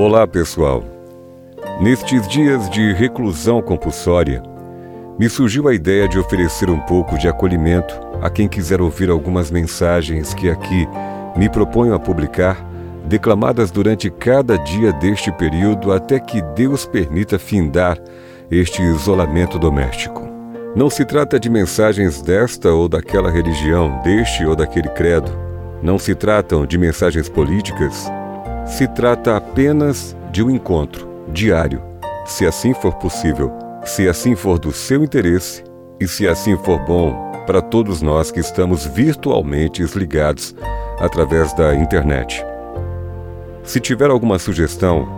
Olá, pessoal. Nestes dias de reclusão compulsória, me surgiu a ideia de oferecer um pouco de acolhimento a quem quiser ouvir algumas mensagens que aqui me proponho a publicar, declamadas durante cada dia deste período até que Deus permita findar este isolamento doméstico. Não se trata de mensagens desta ou daquela religião, deste ou daquele credo. Não se tratam de mensagens políticas. Se trata apenas de um encontro diário, se assim for possível, se assim for do seu interesse e se assim for bom para todos nós que estamos virtualmente ligados através da internet. Se tiver alguma sugestão,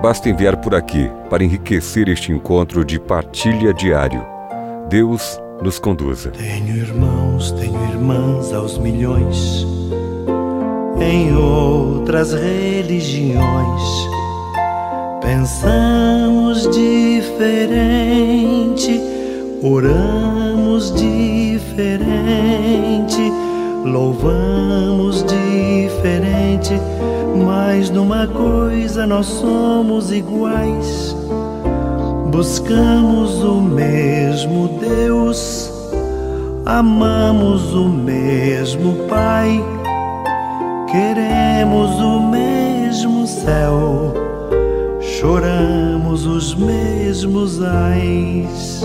basta enviar por aqui para enriquecer este encontro de partilha diário. Deus nos conduza. Tenho irmãos, tenho irmãs aos milhões em outras religiões. Pensamos diferente, oramos diferente, louvamos diferente, mas numa coisa nós somos iguais Buscamos o mesmo Deus, amamos o mesmo Pai, queremos o mesmo céu, choramos os mesmos ais.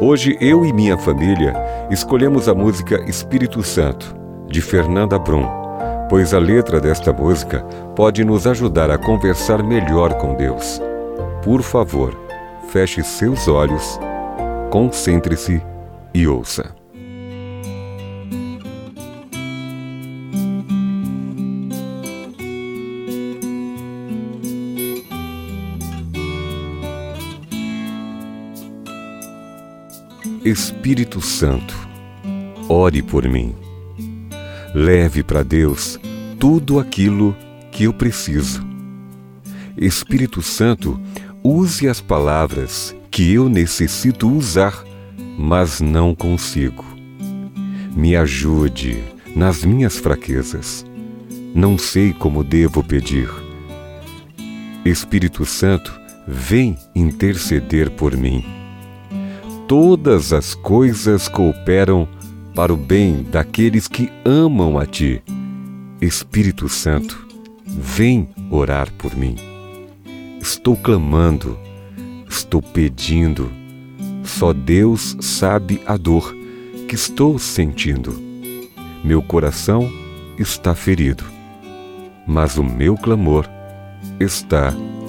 Hoje eu e minha família escolhemos a música Espírito Santo, de Fernanda Brum, pois a letra desta música pode nos ajudar a conversar melhor com Deus. Por favor, feche seus olhos, concentre-se e ouça. Espírito Santo, ore por mim. Leve para Deus tudo aquilo que eu preciso. Espírito Santo, Use as palavras que eu necessito usar, mas não consigo. Me ajude nas minhas fraquezas. Não sei como devo pedir. Espírito Santo, vem interceder por mim. Todas as coisas cooperam para o bem daqueles que amam a Ti. Espírito Santo, vem orar por mim. Estou clamando, estou pedindo. Só Deus sabe a dor que estou sentindo. Meu coração está ferido, mas o meu clamor está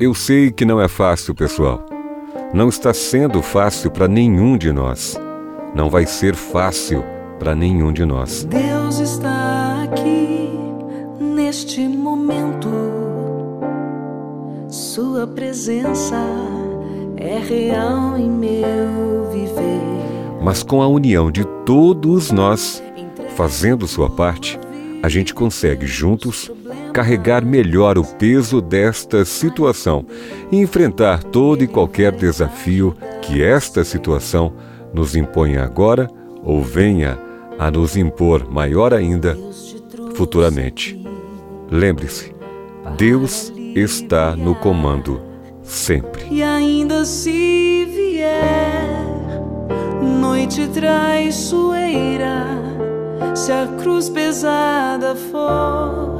Eu sei que não é fácil, pessoal. Não está sendo fácil para nenhum de nós não vai ser fácil para nenhum de nós. Deus está aqui neste momento. Sua presença é real em meu viver. Mas com a união de todos nós, fazendo sua parte, a gente consegue juntos carregar melhor o peso desta situação e enfrentar todo e qualquer desafio que esta situação nos impõe agora ou venha a nos impor maior ainda futuramente. Lembre-se, Deus está no comando sempre. E ainda se vier Noite traiçoeira, se a cruz pesada for,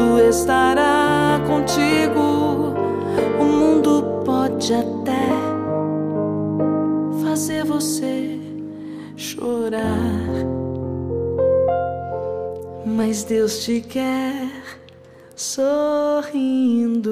Cristo estará contigo. O mundo pode até fazer você chorar, mas Deus te quer sorrindo.